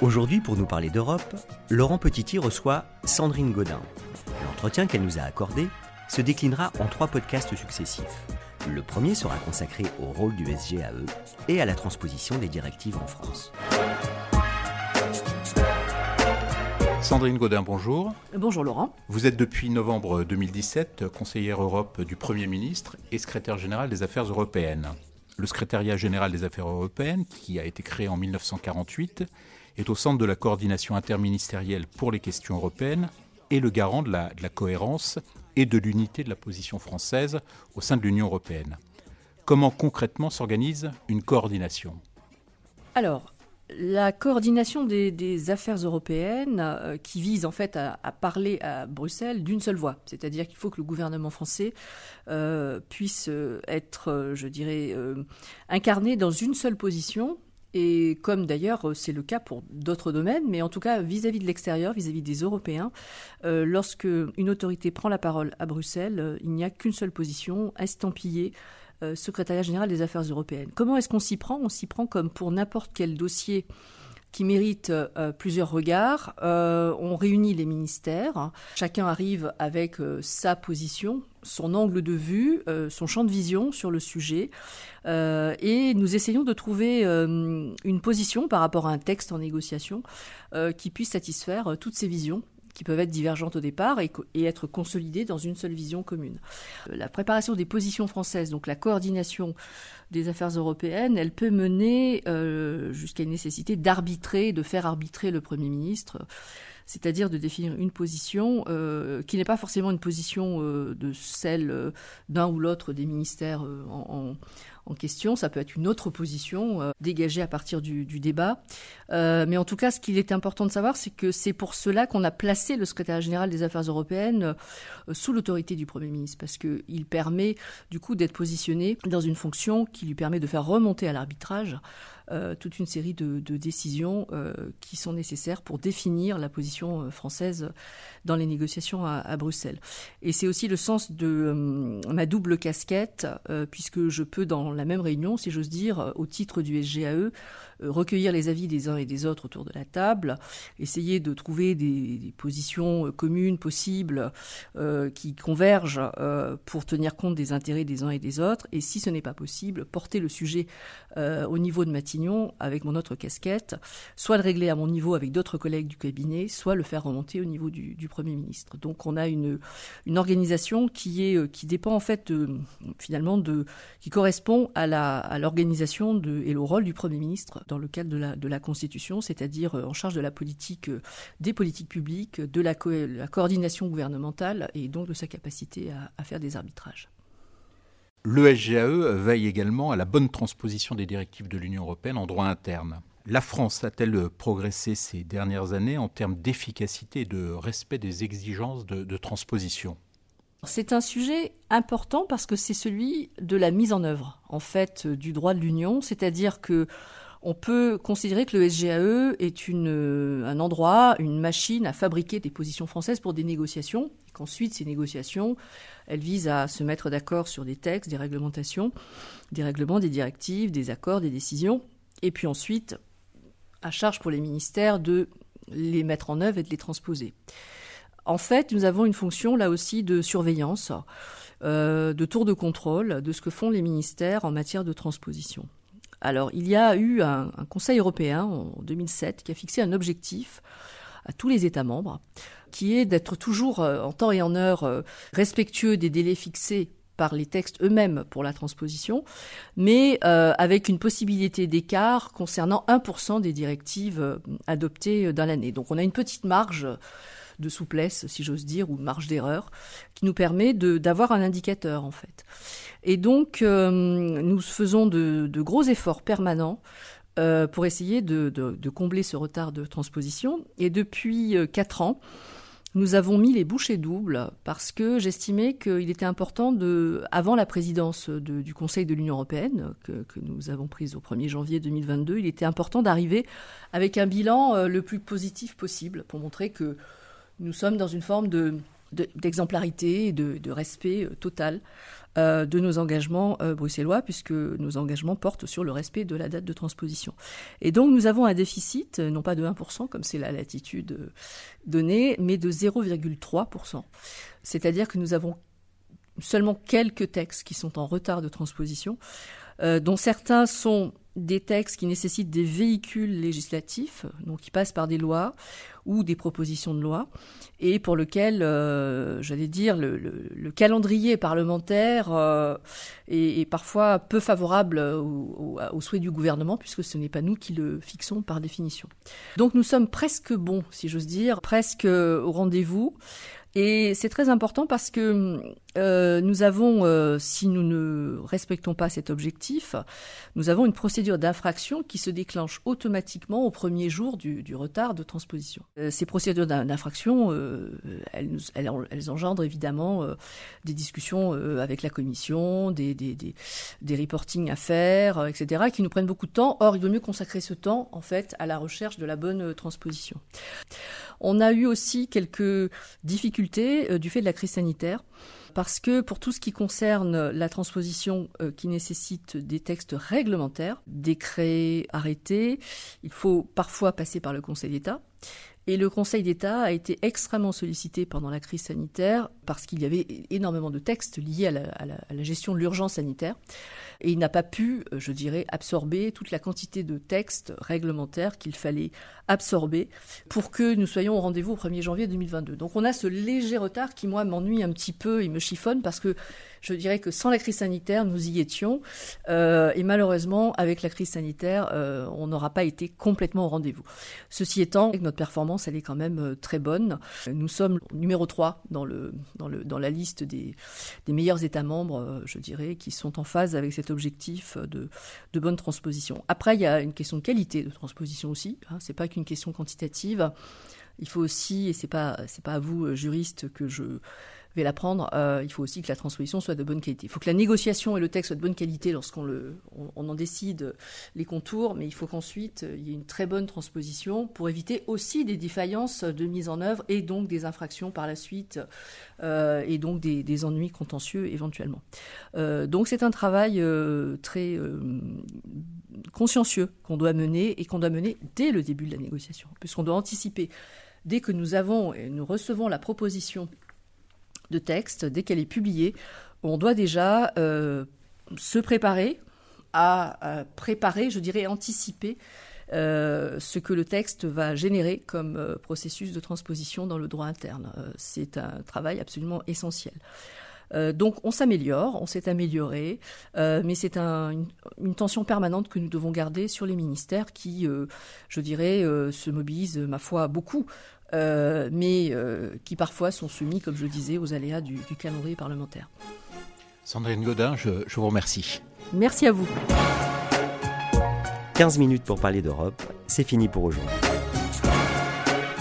Aujourd'hui, pour nous parler d'Europe, Laurent Petiti reçoit Sandrine Godin. L'entretien qu'elle nous a accordé se déclinera en trois podcasts successifs. Le premier sera consacré au rôle du SGAE et à la transposition des directives en France. Sandrine Godin, bonjour. Bonjour Laurent. Vous êtes depuis novembre 2017 conseillère Europe du Premier ministre et secrétaire général des Affaires européennes. Le secrétariat général des Affaires européennes, qui a été créé en 1948, est au centre de la coordination interministérielle pour les questions européennes et le garant de la, cohérence et de l'unité de la position française au sein de l'Union européenne. Comment concrètement s'organise une coordination? Alors, la coordination des, affaires européennes euh, qui vise en fait à, parler à Bruxelles d'une seule voix, c'est-à-dire qu'il faut que le gouvernement français euh, puisse euh, être, je dirais, incarné dans une seule position et comme d'ailleurs c'est le cas pour d'autres domaines, mais en tout cas vis-à-vis de l'extérieur, vis-à-vis des Européens, euh, lorsque une autorité prend la parole à Bruxelles, euh, il n'y a qu'une seule position, estampillée euh, secrétariat général des affaires européennes. Comment est-ce qu'on s'y prend? On s'y prend comme pour n'importe quel dossier qui mérite euh, plusieurs regards. Euh, on réunit les ministères, chacun arrive avec euh, sa position, son angle de vue, son champ de vision sur le sujet, et nous essayons de trouver une position par rapport à un texte en négociation qui puisse satisfaire toutes ces visions qui peuvent être divergentes au départ et, être consolidées dans une seule vision commune. La préparation des positions françaises, donc la coordination des affaires européennes, elle peut mener euh, jusqu'à une nécessité d'arbitrer, de faire arbitrer le Premier ministre c'est-à-dire de définir une position euh, qui n'est pas forcément une position euh, de celle euh, d'un ou l'autre des ministères en, question, ça peut être une autre position dégagée à partir du, du débat. mais en tout cas, ce qu'il est important de savoir, c'est que c'est pour cela qu'on a placé le secrétaire général des affaires européennes sous l'autorité du Premier ministre, parce qu'il permet du coup d'être positionné dans une fonction qui lui permet de faire remonter à l'arbitrage euh, toute une série de, décisions euh, qui sont nécessaires pour définir la position euh, française dans les négociations à, à Bruxelles. Et c'est aussi le sens de ma double casquette, puisque je peux dans la même réunion, si j'ose dire, au titre du SGAE, recueillir les avis des uns et des autres autour de la table, essayer de trouver des, des positions communes possibles qui convergent pour tenir compte des intérêts des uns et des autres, et si ce n'est pas possible, porter le sujet au niveau de Matignon avec mon autre casquette, soit le régler à mon niveau avec d'autres collègues du cabinet, soit le faire remonter au niveau du, du Premier ministre. Donc on a une, une organisation qui, est, qui dépend en fait de, finalement de, qui correspond à l'organisation et au rôle du Premier ministre dans le cadre de la, de la Constitution, c'est-à-dire en charge de la politique, des politiques publiques, de la, co la coordination gouvernementale et donc de sa capacité à, à faire des arbitrages. Le SGAE veille également à la bonne transposition des directives de l'Union européenne en droit interne. La France a-t-elle progressé ces dernières années en termes d'efficacité et de respect des exigences de, de transposition? C'est un sujet important parce que c'est celui de la mise en œuvre en fait du droit de l'Union, c'est-à-dire que on peut considérer que le SGAE est une, un endroit, une machine à fabriquer des positions françaises pour des négociations, et qu'ensuite ces négociations, elles visent à se mettre d'accord sur des textes, des réglementations, des règlements, des directives, des accords, des décisions, et puis ensuite, à charge pour les ministères de les mettre en œuvre et de les transposer. En fait, nous avons une fonction là aussi de surveillance, euh, de tour de contrôle de ce que font les ministères en matière de transposition. Alors, il y a eu un, Conseil européen en 2007 qui a fixé un objectif à tous les États membres, qui est d'être toujours euh, en temps et en heure euh, respectueux des délais fixés par les textes eux-mêmes pour la transposition, mais euh, avec une possibilité d'écart concernant 1% des directives adoptées dans l'année. Donc on a une petite marge de souplesse, si j'ose dire, ou marge d'erreur, qui nous permet d'avoir un indicateur, en fait. Et donc, euh, nous faisons de, de, gros efforts permanents euh, pour essayer de, de, de, combler ce retard de transposition. Et depuis euh, quatre ans, nous avons mis les bouchées doubles parce que j'estimais qu'il était important de, avant la présidence du Conseil de l'Union européenne que, nous avons prise au 1er janvier 2022, il était important d'arriver avec un bilan le plus positif possible pour montrer que nous sommes dans une forme de, d'exemplarité et de, respect euh, total euh, de nos engagements euh, bruxellois, puisque nos engagements portent sur le respect de la date de transposition. Et donc nous avons un déficit, non pas de 1%, comme c'est la latitude donnée, mais de 0,3%. C'est-à-dire que nous avons seulement quelques textes qui sont en retard de transposition, dont certains sont des textes qui nécessitent des véhicules législatifs, donc qui passent par des lois ou des propositions de loi, et pour lequel, euh, j'allais dire, le, calendrier parlementaire euh, est, parfois peu favorable aux au, souhaits du gouvernement, puisque ce n'est pas nous qui le fixons par définition. Donc nous sommes presque bons, si j'ose dire, presque au rendez-vous. Et c'est très important parce que euh, nous avons, euh, si nous ne respectons pas cet objectif, nous avons une procédure d'infraction qui se déclenche automatiquement au premier jour du, retard de transposition. Euh, ces procédures d'infraction, elles, engendrent évidemment des discussions avec la Commission, des, des reportings à faire, etc., qui nous prennent beaucoup de temps. Or, il vaut mieux consacrer ce temps, en fait, à la recherche de la bonne transposition. On a eu aussi quelques difficultés du fait de la crise sanitaire parce que pour tout ce qui concerne la transposition euh, qui nécessite des textes réglementaires, décrets, arrêtés, il faut parfois passer par le Conseil d'État. Et le Conseil d'État a été extrêmement sollicité pendant la crise sanitaire parce qu'il y avait énormément de textes liés à la, gestion de l'urgence sanitaire. Et il n'a pas pu, euh, je dirais, absorber toute la quantité de textes réglementaires qu'il fallait absorber pour que nous soyons au rendez-vous au 1er janvier 2022. Donc on a ce léger retard qui, moi, m'ennuie un petit peu et me chiffonne parce que je dirais que sans la crise sanitaire, nous y étions. Euh, et malheureusement, avec la crise sanitaire, euh, on n'aura pas été complètement au rendez-vous. Ceci étant, notre performance, elle est quand même euh, très bonne. Nous sommes numéro 3 dans, le, dans, le, dans la liste des, des meilleurs États membres, je dirais, qui sont en phase avec cet objectif de, de bonne transposition. Après, il y a une question de qualité de transposition aussi. Hein, c'est pas qu'une question quantitative. Il faut aussi, et c'est pas pas à vous juristes que je euh, il faut aussi que la transposition soit de bonne qualité. Il faut que la négociation et le texte soient de bonne qualité lorsqu'on le, on, en décide les contours, mais il faut qu'ensuite euh, il y ait une très bonne transposition pour éviter aussi des défaillances de mise en œuvre et donc des infractions par la suite euh, et donc des, ennuis contentieux éventuellement. donc c'est un travail très consciencieux qu'on doit mener et qu'on doit mener dès le début de la négociation, puisqu'on doit anticiper dès que nous avons et nous recevons la proposition de texte, dès qu'elle est publiée, on doit déjà euh, se préparer à, préparer, je dirais anticiper euh, ce que le texte va générer comme euh, processus de transposition dans le droit interne. c'est un travail absolument essentiel. donc on s'améliore, on s'est amélioré, mais c'est une, tension permanente que nous devons garder sur les ministères qui, je dirais, se mobilisent, ma foi, beaucoup euh, mais euh, qui parfois sont soumis, comme je disais, aux aléas du, calendrier parlementaire. Sandrine Godin, je, je vous remercie. Merci à vous. 15 minutes pour parler d'Europe, c'est fini pour aujourd'hui.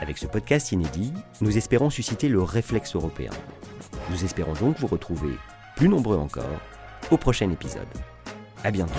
Avec ce podcast inédit, nous espérons susciter le réflexe européen. Nous espérons donc vous retrouver, plus nombreux encore, au prochain épisode. À bientôt.